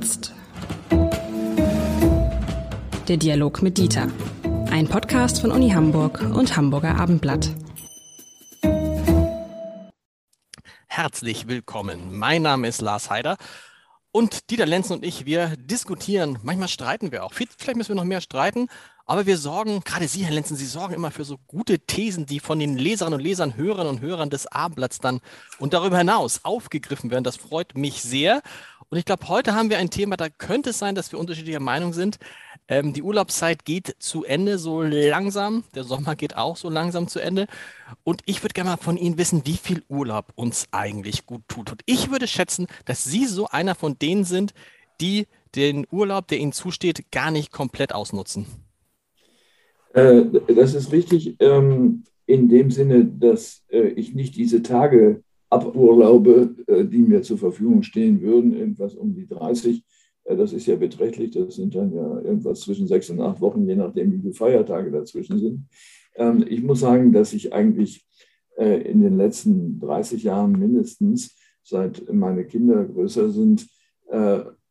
Jetzt. Der Dialog mit Dieter. Ein Podcast von Uni Hamburg und Hamburger Abendblatt. Herzlich willkommen. Mein Name ist Lars Heider und Dieter Lenz und ich, wir diskutieren. Manchmal streiten wir auch. Vielleicht müssen wir noch mehr streiten, aber wir sorgen, gerade Sie, Herr Lenzen, Sie sorgen immer für so gute Thesen, die von den Leserinnen und Lesern, Hörerinnen und Hörern des Abendblatts dann und darüber hinaus aufgegriffen werden. Das freut mich sehr. Und ich glaube, heute haben wir ein Thema, da könnte es sein, dass wir unterschiedlicher Meinung sind. Ähm, die Urlaubszeit geht zu Ende so langsam. Der Sommer geht auch so langsam zu Ende. Und ich würde gerne mal von Ihnen wissen, wie viel Urlaub uns eigentlich gut tut. Und ich würde schätzen, dass Sie so einer von denen sind, die den Urlaub, der Ihnen zusteht, gar nicht komplett ausnutzen. Äh, das ist richtig ähm, in dem Sinne, dass äh, ich nicht diese Tage aburlaube, äh, die mir zur Verfügung stehen würden, irgendwas um die 30. Das ist ja beträchtlich, das sind dann ja irgendwas zwischen sechs und acht Wochen, je nachdem, wie viele Feiertage dazwischen sind. Ähm, ich muss sagen, dass ich eigentlich in den letzten 30 Jahren mindestens, seit meine Kinder größer sind,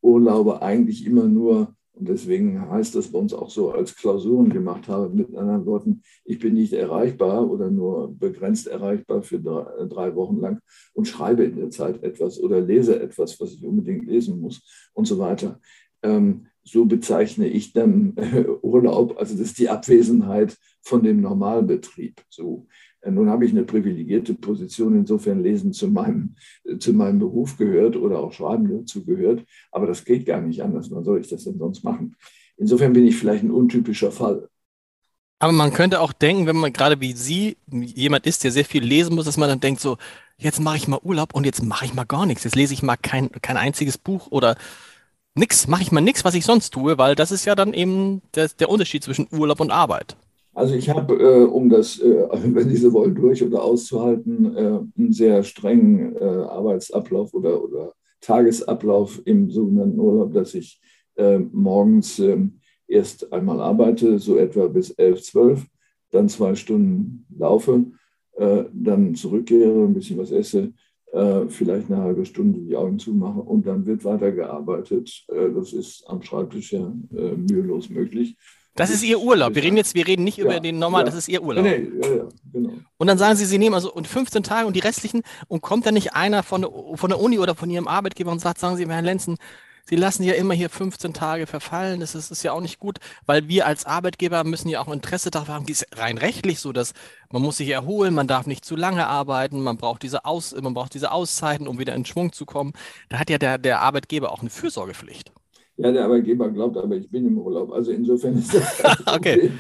Urlaube eigentlich immer nur und deswegen heißt das bei uns auch so als Klausuren gemacht habe. Mit anderen Worten, ich bin nicht erreichbar oder nur begrenzt erreichbar für drei, Wochen lang und schreibe in der Zeit etwas oder lese etwas, was ich unbedingt lesen muss und so weiter. Ähm, so bezeichne ich dann äh, Urlaub. Also das ist die Abwesenheit von dem Normalbetrieb. So. Äh, nun habe ich eine privilegierte Position, insofern Lesen zu meinem, äh, zu meinem Beruf gehört oder auch Schreiben dazu gehört. Aber das geht gar nicht anders. Wann soll ich das denn sonst machen? Insofern bin ich vielleicht ein untypischer Fall. Aber man könnte auch denken, wenn man gerade wie Sie jemand ist, der sehr viel lesen muss, dass man dann denkt so, jetzt mache ich mal Urlaub und jetzt mache ich mal gar nichts. Jetzt lese ich mal kein, kein einziges Buch oder nichts, mache ich mal nichts, was ich sonst tue, weil das ist ja dann eben der, der Unterschied zwischen Urlaub und Arbeit. Also ich habe, äh, um das, äh, wenn Sie so wollen, durch oder auszuhalten, äh, einen sehr strengen äh, Arbeitsablauf oder, oder Tagesablauf im sogenannten Urlaub, dass ich äh, morgens ähm, erst einmal arbeite, so etwa bis 11, 12, dann zwei Stunden laufe, äh, dann zurückkehre, ein bisschen was esse, vielleicht eine halbe Stunde die Augen zumache und dann wird weitergearbeitet. das ist am Schreibtisch ja mühelos möglich. Das ist Ihr Urlaub. Wir reden jetzt, wir reden nicht ja, über den normalen, ja. das ist Ihr Urlaub. Nee, nee, ja, genau. Und dann sagen Sie, Sie nehmen also und 15 Tage und die restlichen und kommt dann nicht einer von der, von der Uni oder von Ihrem Arbeitgeber und sagt, sagen Sie, Herr Lenzen, Sie lassen ja immer hier 15 Tage verfallen. Das ist, ist ja auch nicht gut, weil wir als Arbeitgeber müssen ja auch Interesse darauf haben. Die ist rein rechtlich so, dass man muss sich erholen, man darf nicht zu lange arbeiten, man braucht diese Aus, man braucht diese Auszeiten, um wieder in Schwung zu kommen. Da hat ja der, der Arbeitgeber auch eine Fürsorgepflicht. Ja, der Arbeitgeber glaubt aber, ich bin im Urlaub. Also insofern ist das. okay.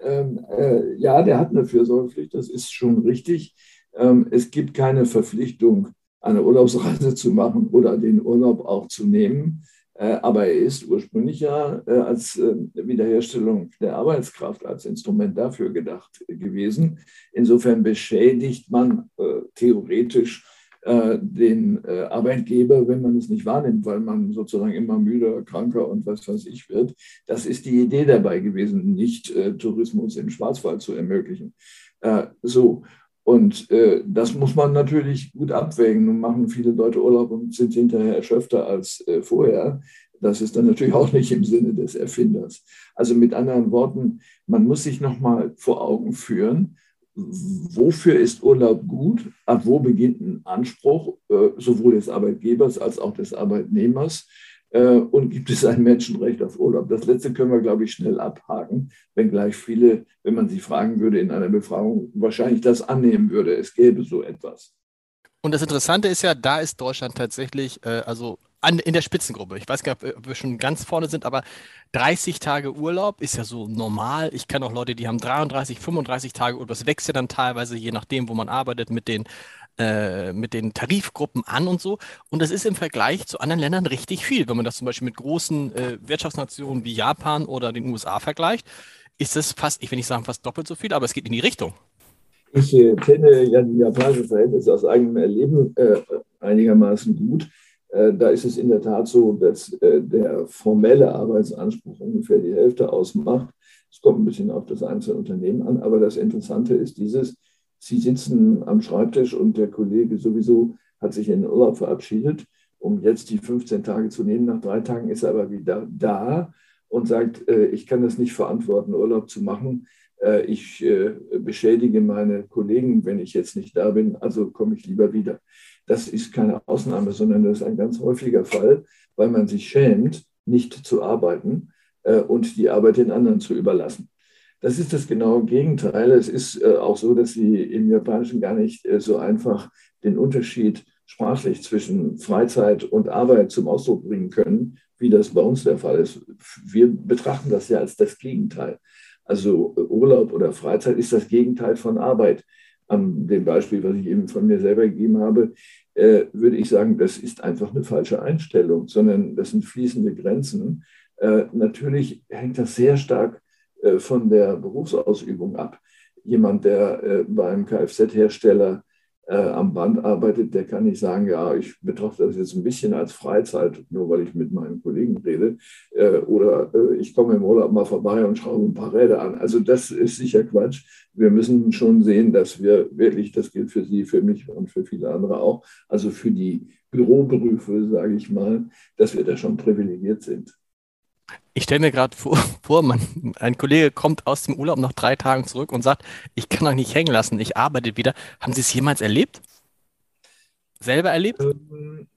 Ähm, äh, ja, der hat eine Fürsorgepflicht, das ist schon richtig. Ähm, es gibt keine Verpflichtung, eine Urlaubsreise zu machen oder den Urlaub auch zu nehmen. Äh, aber er ist ursprünglich ja äh, als äh, Wiederherstellung der Arbeitskraft, als Instrument dafür gedacht gewesen. Insofern beschädigt man äh, theoretisch äh, den äh, Arbeitgeber, wenn man es nicht wahrnimmt, weil man sozusagen immer müder, kranker und was weiß ich wird. Das ist die Idee dabei gewesen, nicht äh, Tourismus im Schwarzwald zu ermöglichen. so. Und äh, das muss man natürlich gut abwägen. Nun machen viele Leute Urlaub und sind hinterher erschöpfter als äh, vorher. Das ist dann natürlich auch nicht im Sinne des Erfinders. Also mit anderen Worten, man muss sich nochmal vor Augen führen, wofür ist Urlaub gut, ab wo beginnt ein Anspruch äh, sowohl des Arbeitgebers als auch des Arbeitnehmers äh, und gibt es ein Menschenrecht auf Urlaub. Das letzte können wir, glaube ich, schnell abhaken, wenngleich viele, wenn man sie fragen würde in einer Befragung, wahrscheinlich das annehmen würde, es gäbe so etwas. Und das Interessante ist ja, da ist Deutschland tatsächlich, äh, also an, in der Spitzengruppe. Ich weiß gar nicht, ob wir schon ganz vorne sind, aber 30 Tage Urlaub ist ja so normal. Ich kenne auch Leute, die haben 33, 35 Tage Urlaub. Das wächst ja dann teilweise, je nachdem, wo man arbeitet, mit den, äh, mit den Tarifgruppen an und so. Und das ist im Vergleich zu anderen Ländern richtig viel. Wenn man das zum Beispiel mit großen äh, Wirtschaftsnationen wie Japan oder den USA vergleicht, ist das fast, ich will nicht sagen fast doppelt so viel, aber es geht in die Richtung. Ich äh, kenne ja die japanischen Verhältnisse aus eigenem Erleben äh, einigermaßen gut. Äh, da ist es in der Tat so, dass äh, der formelle Arbeitsanspruch ungefähr die Hälfte ausmacht. Es kommt ein bisschen auf das einzelne Unternehmen an, aber das Interessante ist dieses, Sie sitzen am Schreibtisch und der Kollege sowieso hat sich in den Urlaub verabschiedet um jetzt die 15 Tage zu nehmen. Nach drei Tagen ist er aber wieder da und sagt, äh, ich kann das nicht verantworten, Urlaub zu machen. Ich beschädige meine Kollegen, wenn ich jetzt nicht da bin, also komme ich lieber wieder. Das ist keine Ausnahme, sondern das ist ein ganz häufiger Fall, weil man sich schämt, nicht zu arbeiten und die Arbeit den anderen zu überlassen. Das ist das genaue Gegenteil. Es ist auch so, dass Sie im Japanischen gar nicht so einfach den Unterschied sprachlich zwischen Freizeit und Arbeit zum Ausdruck bringen können, wie das bei uns der Fall ist. Wir betrachten das ja als das Gegenteil. Also Urlaub oder Freizeit ist das Gegenteil von Arbeit. An dem Beispiel, was ich eben von mir selber gegeben habe, äh, würde ich sagen, das ist einfach eine falsche Einstellung, sondern das sind fließende Grenzen. Äh, natürlich hängt das sehr stark äh, von der Berufsausübung ab. Jemand, der beim Kfz-Hersteller äh, am Band arbeitet, der kann nicht sagen, ja, ich betrachte das jetzt ein bisschen als Freizeit, nur weil ich mit meinen Kollegen rede. Äh, oder äh, ich komme im Urlaub mal vorbei und schraube ein paar Räder an. Also das ist sicher Quatsch. Wir müssen schon sehen, dass wir wirklich, das gilt für Sie, für mich und für viele andere auch, also für die Büroberufe, sage ich mal, dass wir da schon privilegiert sind. Ich stelle mir gerade vor, vor man, ein Kollege kommt aus dem Urlaub nach drei Tagen zurück und sagt, ich kann euch nicht hängen lassen, ich arbeite wieder. Haben Sie es jemals erlebt? Selber erlebt? Ähm,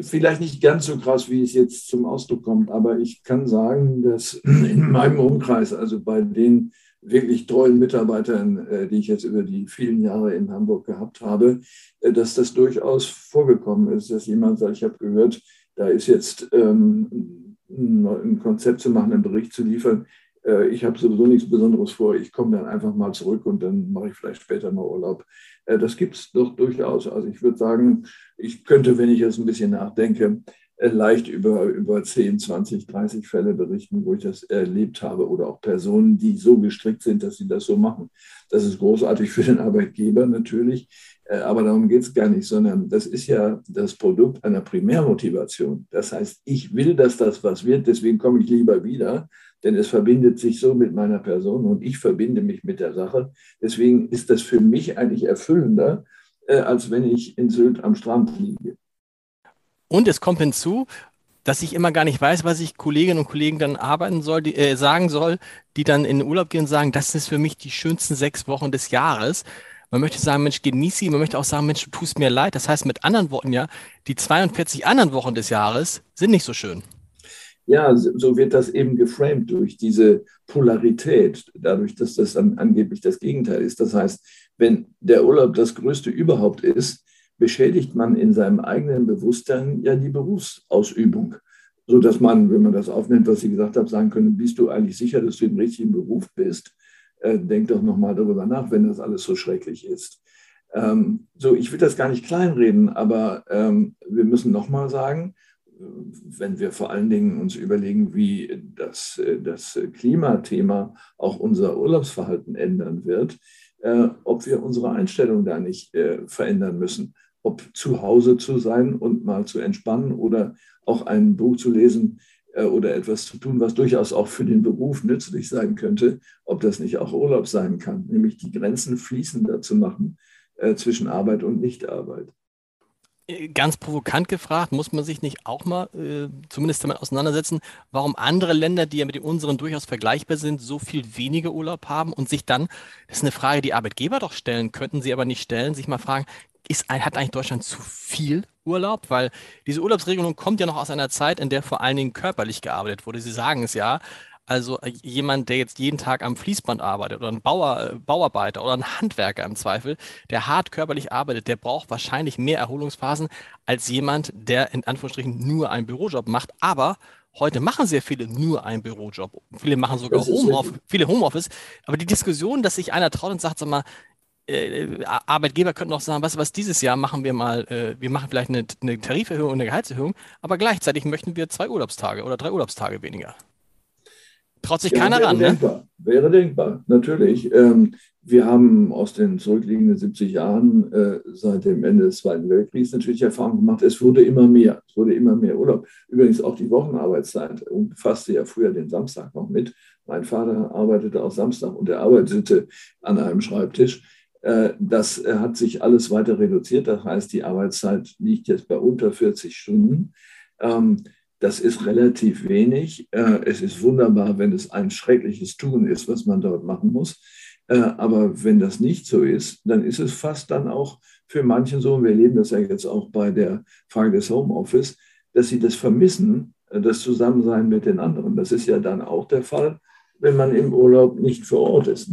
vielleicht nicht ganz so krass, wie es jetzt zum Ausdruck kommt, aber ich kann sagen, dass in meinem Umkreis, also bei den wirklich treuen Mitarbeitern, äh, die ich jetzt über die vielen Jahre in Hamburg gehabt habe, äh, dass das durchaus vorgekommen ist, dass jemand sagt, ich habe gehört, da ist jetzt ähm, ein Konzept zu machen, einen Bericht zu liefern. Äh, ich habe sowieso nichts Besonderes vor. Ich komme dann einfach mal zurück und dann mache ich vielleicht später mal Urlaub. Äh, das gibt es doch durchaus. Also ich würde sagen, ich könnte, wenn ich jetzt ein bisschen nachdenke, leicht über, über 10, 20, 30 Fälle berichten, wo ich das erlebt habe oder auch Personen, die so gestrickt sind, dass sie das so machen. Das ist großartig für den Arbeitgeber natürlich, äh, aber darum geht es gar nicht, sondern das ist ja das Produkt einer Primärmotivation. Das heißt, ich will, dass das was wird, deswegen komme ich lieber wieder, denn es verbindet sich so mit meiner Person und ich verbinde mich mit der Sache. Deswegen ist das für mich eigentlich erfüllender, äh, als wenn ich in Sylt am Strand liege. Und es kommt hinzu, dass ich immer gar nicht weiß, was ich Kolleginnen und Kollegen dann arbeiten soll, die, äh, sagen soll, die dann in den Urlaub gehen und sagen, das ist für mich die schönsten sechs Wochen des Jahres. Man möchte sagen, Mensch, genieße sie. Man möchte auch sagen, Mensch, du tust mir leid. Das heißt mit anderen Worten ja, die 42 anderen Wochen des Jahres sind nicht so schön. Ja, so wird das eben geframed durch diese Polarität, dadurch, dass das dann angeblich das Gegenteil ist. Das heißt, wenn der Urlaub das Größte überhaupt ist, beschädigt man in seinem eigenen Bewusstsein ja die Berufsausübung. So dass man, wenn man das aufnimmt, was Sie gesagt haben, sagen können, bist du eigentlich sicher, dass du im richtigen Beruf bist? Äh, denk doch nochmal darüber nach, wenn das alles so schrecklich ist. Ähm, so, ich will das gar nicht kleinreden, aber ähm, wir müssen nochmal sagen, wenn wir vor allen Dingen uns überlegen, wie das, das Klimathema auch unser Urlaubsverhalten ändern wird, äh, ob wir unsere Einstellung da nicht äh, verändern müssen ob zu Hause zu sein und mal zu entspannen oder auch ein Buch zu lesen äh, oder etwas zu tun, was durchaus auch für den Beruf nützlich sein könnte, ob das nicht auch Urlaub sein kann, nämlich die Grenzen fließender zu machen äh, zwischen Arbeit und Nichtarbeit. Äh, ganz provokant gefragt, muss man sich nicht auch mal äh, zumindest damit auseinandersetzen, warum andere Länder, die ja mit den unseren durchaus vergleichbar sind, so viel weniger Urlaub haben und sich dann, das ist eine Frage, die Arbeitgeber doch stellen, könnten sie aber nicht stellen, sich mal fragen, ist, hat eigentlich Deutschland zu viel Urlaub? Weil diese Urlaubsregelung kommt ja noch aus einer Zeit, in der vor allen Dingen körperlich gearbeitet wurde. Sie sagen es ja. Also äh, jemand, der jetzt jeden Tag am Fließband arbeitet oder ein Bauer, äh, Bauarbeiter oder ein Handwerker im Zweifel, der hart körperlich arbeitet, der braucht wahrscheinlich mehr Erholungsphasen als jemand, der in Anführungsstrichen nur einen Bürojob macht. Aber Heute machen sehr viele nur einen Bürojob. Viele machen sogar Homeoffice, viele Homeoffice. Aber die Diskussion, dass sich einer traut und sagt, sag mal, äh, Arbeitgeber könnten auch sagen, was, was dieses Jahr machen wir mal, äh, wir machen vielleicht eine, eine Tariferhöhung und eine Gehaltserhöhung, aber gleichzeitig möchten wir zwei Urlaubstage oder drei Urlaubstage weniger. Traut sich ja, keiner ran, ne? denkbar, ne? Wäre denkbar, natürlich. Ähm, wir haben aus den zurückliegenden 70 Jahren äh, seit dem Ende des Zweiten Weltkriegs natürlich Erfahrung gemacht, es wurde immer mehr. Es wurde immer mehr Urlaub. Übrigens auch die Wochenarbeitszeit umfasste ja früher den Samstag noch mit. Mein Vater arbeitete auch Samstag und er arbeitete an einem Schreibtisch. Äh, das hat sich alles weiter reduziert. Das heißt, die Arbeitszeit liegt jetzt bei unter 40 Stunden. Ähm, das ist relativ wenig. Äh, es ist wunderbar, wenn es ein schreckliches Tun ist, was man dort machen muss. Äh, aber wenn das nicht so ist, dann ist es fast dann auch für manche so, und wir erleben das ja jetzt auch bei der Frage des Homeoffice, dass sie das vermissen, das Zusammensein mit den anderen. Das ist ja dann auch der Fall, wenn man im Urlaub nicht vor Ort ist.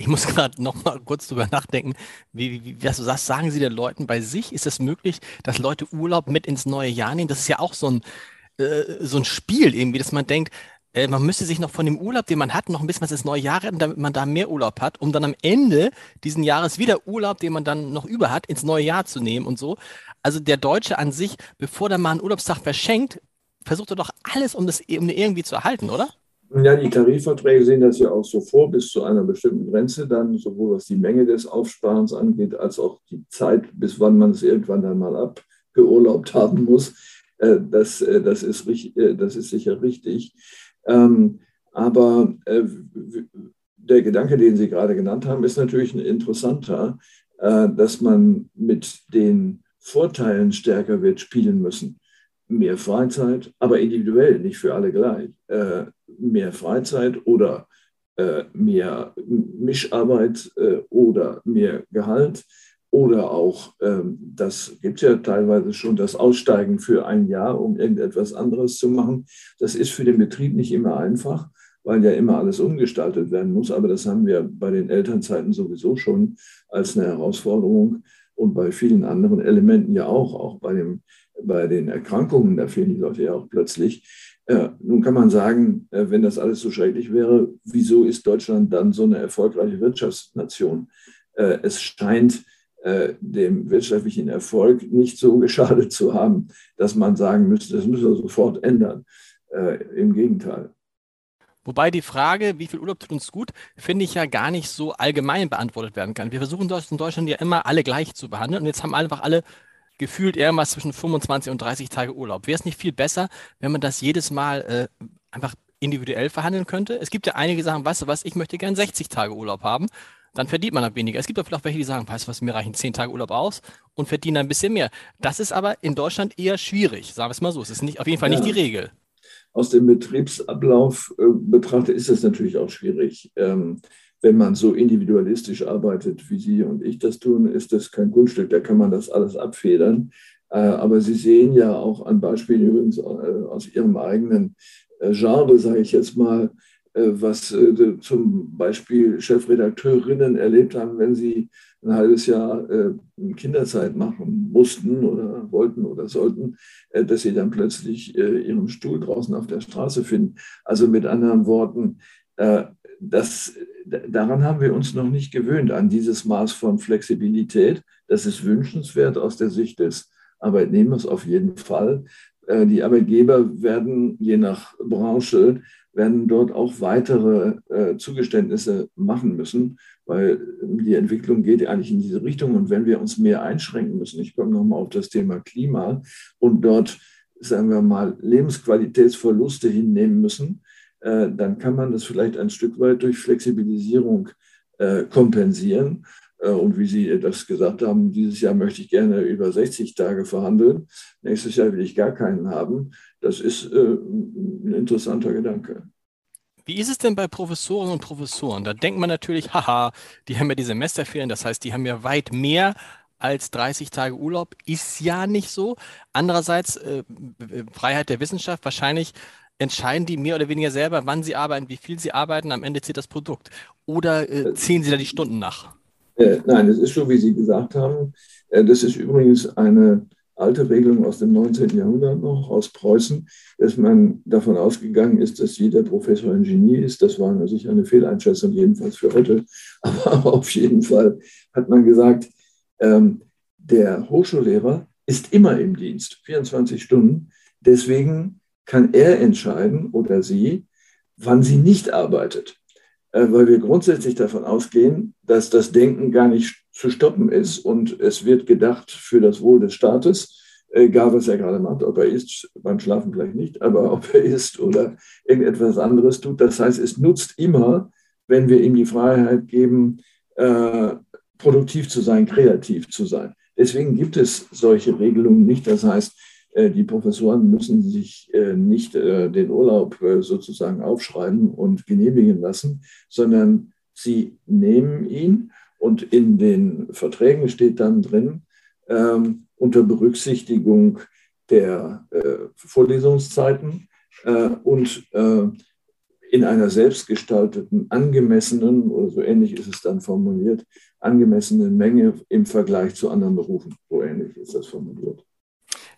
Ich muss gerade noch mal kurz drüber nachdenken, wie, wie, was du sagst, sagen Sie den Leuten bei sich, ist es möglich, dass Leute Urlaub mit ins neue Jahr nehmen? Das ist ja auch so ein, äh, so ein Spiel irgendwie, dass man denkt, äh, man müsste sich noch von dem Urlaub, den man hat, noch ein bisschen was ins neue Jahr retten, damit man da mehr Urlaub hat, um dann am Ende diesen Jahres wieder Urlaub, den man dann noch über hat, ins neue Jahr zu nehmen und so. Also der Deutsche an sich, bevor der mal einen Urlaubstag verschenkt, versucht er doch alles, um das um irgendwie zu erhalten, oder? Ja, die Tarifverträge sehen das ja auch so vor, bis zu einer bestimmten Grenze dann, sowohl was die Menge des Aufsparens angeht, als auch die Zeit, bis wann man es irgendwann dann mal abgeurlaubt haben muss. Äh, das, äh, das, ist, äh, das ist sicher richtig. Ähm, aber der Gedanke, den Sie gerade genannt haben, ist natürlich ein interessanter, dass man mit den Vorteilen stärker wird spielen müssen. Mehr Freizeit, aber individuell, nicht für alle gleich mehr Freizeit oder äh, mehr Mischarbeit äh, oder mehr Gehalt oder auch, ähm, das gibt ja teilweise schon, das Aussteigen für ein Jahr, um irgendetwas anderes zu machen. Das ist für den Betrieb nicht immer einfach, weil ja immer alles umgestaltet werden muss. Aber das haben wir bei den Elternzeiten sowieso schon als eine Herausforderung und bei vielen anderen Elementen ja auch, auch bei, dem, bei den Erkrankungen, da fehlen die Leute ja auch plötzlich. Ja, nun kann man sagen, äh, wenn das alles so schrecklich wäre, wieso ist Deutschland dann so eine erfolgreiche Wirtschaftsnation? Äh, es scheint äh, dem wirtschaftlichen Erfolg nicht so geschadet zu haben, dass man sagen müsste, das müssen wir sofort ändern. Im Gegenteil. Wobei die Frage, wie viel Urlaub tut uns gut, finde ich ja gar nicht so allgemein beantwortet werden kann. Wir versuchen in Deutschland ja immer alle gleich zu behandeln und jetzt haben einfach alle gefühlt irgendwas zwischen 25 und 30 Tage Urlaub. Wäre es nicht viel besser, wenn man das jedes Mal äh, einfach individuell verhandeln könnte? Es gibt ja einige Sachen, weißt du was, ich möchte gern 60 Tage Urlaub haben. Dann verdient man dann weniger. Es gibt auch vielleicht welche, die sagen, weißt du was, mir reichen 10 Tage Urlaub aus und verdienen ein bisschen mehr. Das ist aber in Deutschland eher schwierig, sagen wir es mal so. Es ist nicht, auf jeden Fall ja. nicht die Regel. Aus dem Betriebsablauf äh, betrachtet ist es natürlich auch schwierig. Ähm, wenn man so individualistisch arbeitet, wie Sie und ich das tun, ist das kein Kunststück, da kann man das alles abfedern. Äh, aber Sie sehen ja auch an Beispielen übrigens äh, aus Ihrem eigenen äh, Genre, sage ich jetzt mal, was zum Beispiel Chefredakteurinnen erlebt haben, wenn sie ein halbes Jahr Kinderzeit machen mussten oder wollten oder sollten, dass sie dann plötzlich ihren Stuhl draußen auf der Straße finden. Also mit anderen Worten, das, daran haben wir uns noch nicht gewöhnt, an dieses Maß von Flexibilität. Das ist wünschenswert aus der Sicht des Arbeitnehmers auf jeden Fall. Äh, die Arbeitgeber werden je nach Branche werden dort auch weitere äh, Zugeständnisse machen müssen, weil die Entwicklung geht eigentlich in diese Richtung. Und wenn wir uns mehr einschränken müssen, ich komme nochmal auf das Thema Klima und dort, sagen wir mal, Lebensqualitätsverluste hinnehmen müssen, äh, dann kann man das vielleicht ein Stück weit durch Flexibilisierung äh, kompensieren. Äh, und wie Sie das gesagt haben, dieses Jahr möchte ich gerne über 60 Tage verhandeln. Nächstes Jahr will ich gar keinen haben. Das ist ein interessanter Gedanke. Wie ist es denn bei Professorinnen und Professoren? Da denkt man natürlich, haha, die haben ja die Semesterferien, das heißt, die haben ja weit mehr als 30 Tage Urlaub. Ist ja nicht so. Andererseits, äh, Freiheit der Wissenschaft, wahrscheinlich entscheiden die mehr oder weniger selber, wann sie arbeiten, wie viel sie arbeiten, am Ende zählt das Produkt. Oder äh, äh ziehen sie da die Stunden nach? Äh, nein, das ist so, wie Sie gesagt haben. Äh, das ist übrigens eine alte Regelung aus dem 19. Jahrhundert noch, aus Preußen, dass man davon ausgegangen ist, dass jeder Professor ein Genie ist. Das war natürlich eine Fehleinschätzung, jedenfalls für heute. Aber auf jeden Fall hat man gesagt, ähm, der Hochschullehrer ist immer im Dienst, 24 Stunden. Deswegen kann er entscheiden oder sie, wann sie nicht arbeitet. Äh, weil wir grundsätzlich davon ausgehen, dass das Denken gar nicht zu stoppen ist und es wird gedacht für das Wohl des Staates, egal was er gerade macht, ob er isst, beim Schlafen vielleicht nicht, aber ob er isst oder irgendetwas anderes tut. Das heißt, es nutzt immer, wenn wir ihm die Freiheit geben, äh, produktiv zu sein, kreativ zu sein. Deswegen gibt es solche Regelungen nicht. Das heißt, äh, die Professoren müssen sich äh, nicht äh, den Urlaub sozusagen aufschreiben und genehmigen lassen, sondern sie nehmen ihn und in den Verträgen steht dann drin, ähm, unter Berücksichtigung der Vorlesungszeiten und in einer selbstgestalteten, angemessenen, oder so ähnlich ist es dann formuliert, angemessenen Menge im Vergleich zu anderen Berufen. So ähnlich ist das formuliert.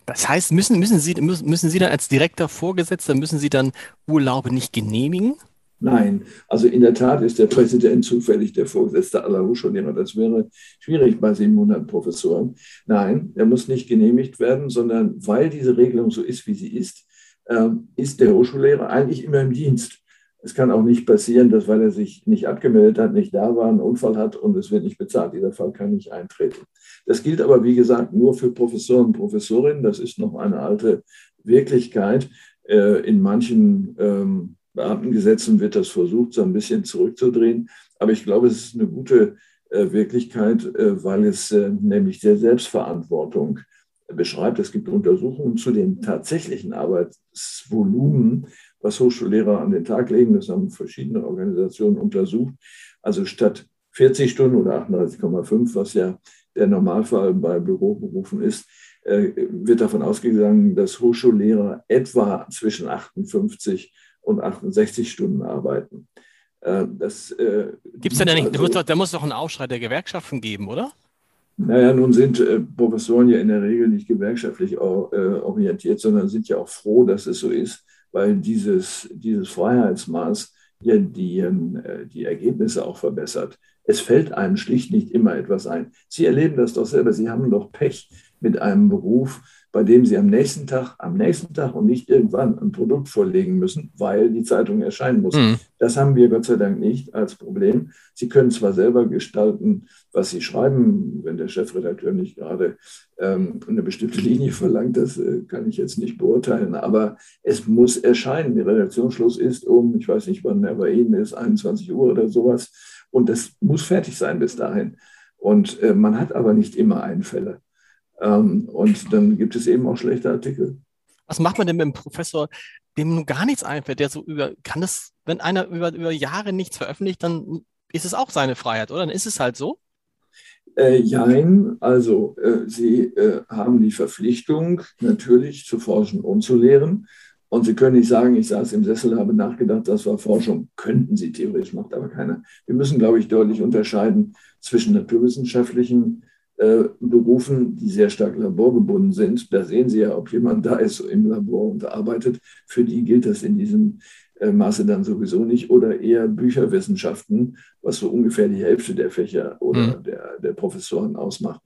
Das heißt, müssen, müssen, Sie, müssen Sie dann als direkter Vorgesetzter, müssen Sie dann Urlaube nicht genehmigen? Nein, also in der Tat ist der Präsident zufällig der Vorgesetzte aller Hochschullehrer. Das wäre schwierig bei 700 Professoren. Nein, er muss nicht genehmigt werden, sondern weil diese Regelung so ist, wie sie ist, ähm, ist der Hochschullehrer eigentlich immer im Dienst. Es kann auch nicht passieren, dass, weil er sich nicht abgemeldet hat, nicht da war, einen Unfall hat und es wird nicht bezahlt. Dieser Fall kann nicht eintreten. Das gilt aber, wie gesagt, nur für Professoren und Professorinnen. Das ist noch eine alte Wirklichkeit. Äh, in manchen ähm, Beamtengesetzen wird das versucht, so ein bisschen zurückzudrehen. Aber ich glaube, es ist eine gute äh, Wirklichkeit, äh, weil es nämlich der Selbstverantwortung beschreibt. Es gibt Untersuchungen zu den tatsächlichen Arbeitsvolumen was Hochschullehrer an den Tag legen. Das haben verschiedene Organisationen untersucht. Also statt 40 Stunden oder 38,5, was ja der Normalfall bei Büroberufen ist, äh, wird davon ausgegangen, dass Hochschullehrer etwa zwischen 58 und 68 Stunden arbeiten. Äh, das äh, gibt es denn nicht, also, da muss doch einen Aufschrei der Gewerkschaften geben, oder? Naja, nun sind äh, Professoren ja in der Regel nicht gewerkschaftlich orientiert, sondern sind ja auch froh, dass es so ist, weil dieses, dieses Freiheitsmaß ja die, ähm, die Ergebnisse auch verbessert. Es fällt einem schlicht nicht immer etwas ein. Sie erleben das doch selber. Sie haben doch Pech mit einem Beruf, bei dem Sie am nächsten Tag, am nächsten Tag und nicht irgendwann ein Produkt vorlegen müssen, weil die Zeitung erscheinen muss. Mhm. Das haben wir Gott sei Dank nicht als Problem. Sie können zwar selber gestalten, was Sie schreiben, wenn der Chefredakteur nicht gerade ähm, eine bestimmte Linie verlangt, das äh, kann ich jetzt nicht beurteilen, aber es muss erscheinen. Der Redaktionsschluss ist um, ich weiß nicht, wann er bei Ihnen ist, 21 Uhr oder sowas. Und das muss fertig sein bis dahin. Und äh, man hat aber nicht immer Einfälle. Ähm, und dann gibt es eben auch schlechte Artikel. Was macht man denn mit einem Professor, dem nun gar nichts einfällt, der so über, kann das, wenn einer über, über Jahre nichts veröffentlicht, dann ist es auch seine Freiheit, oder? Dann ist es halt so? Äh, jein, also äh, Sie äh, haben die Verpflichtung, natürlich zu forschen und zu lehren. Und Sie können nicht sagen, ich saß im Sessel, habe nachgedacht, das war Forschung. Könnten Sie theoretisch, macht aber keiner. Wir müssen, glaube ich, deutlich unterscheiden zwischen naturwissenschaftlichen Berufen, die sehr stark laborgebunden sind. Da sehen Sie ja, ob jemand da ist im Labor und arbeitet. Für die gilt das in diesem äh, Maße dann sowieso nicht. Oder eher Bücherwissenschaften, was so ungefähr die Hälfte der Fächer oder mhm. der, der Professoren ausmacht.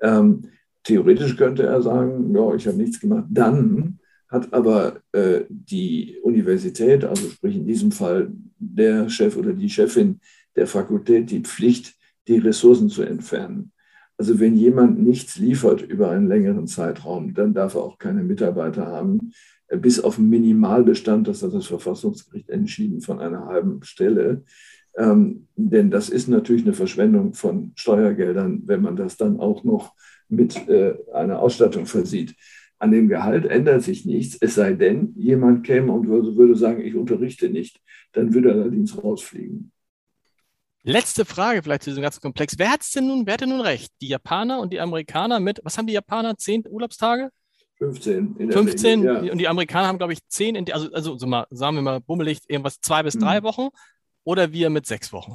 Ähm, theoretisch könnte er sagen, ja, ich habe nichts gemacht. Dann hat aber äh, die Universität, also sprich in diesem Fall der Chef oder die Chefin der Fakultät, die Pflicht, die Ressourcen zu entfernen. Also wenn jemand nichts liefert über einen längeren Zeitraum, dann darf er auch keine Mitarbeiter haben, äh, bis auf Minimalbestand, das hat das Verfassungsgericht entschieden, von einer halben Stelle. Ähm, denn das ist natürlich eine Verschwendung von Steuergeldern, wenn man das dann auch noch mit äh, einer Ausstattung versieht. An dem Gehalt ändert sich nichts, es sei denn, jemand käme und würde, würde sagen, ich unterrichte nicht. Dann würde er allerdings rausfliegen. Letzte Frage vielleicht zu diesem ganzen Komplex. Wer hat es denn nun, wer hat denn nun recht? Die Japaner und die Amerikaner mit, was haben die Japaner? Zehn Urlaubstage? 15. 15 ja. und die Amerikaner haben, glaube ich, zehn, also, also so mal, sagen wir mal bummelig, irgendwas zwei bis drei hm. Wochen oder wir mit sechs Wochen?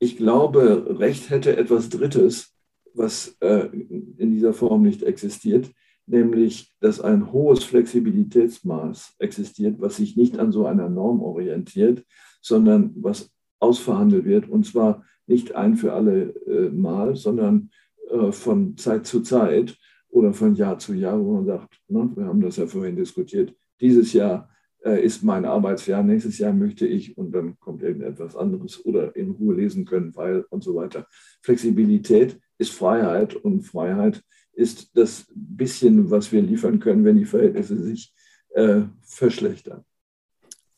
Ich glaube, Recht hätte etwas Drittes, was äh, in dieser Form nicht existiert, nämlich, dass ein hohes Flexibilitätsmaß existiert, was sich nicht an so einer Norm orientiert, sondern was ausverhandelt wird. Und zwar nicht ein für alle äh, Mal, sondern äh, von Zeit zu Zeit oder von Jahr zu Jahr, wo man sagt, ne, wir haben das ja vorhin diskutiert, dieses Jahr äh, ist mein Arbeitsjahr, nächstes Jahr möchte ich und dann kommt irgendetwas anderes oder in Ruhe lesen können, weil und so weiter. Flexibilität ist Freiheit und Freiheit ist das bisschen, was wir liefern können, wenn die Verhältnisse sich äh, verschlechtern.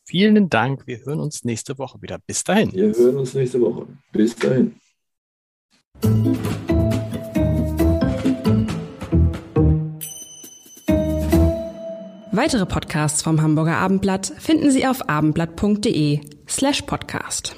Vielen Dank. Wir hören uns nächste Woche wieder. Bis dahin. Wir hören uns nächste Woche. Bis dahin. Weitere Podcasts vom Hamburger Abendblatt finden Sie auf abendblatt.de slash podcast.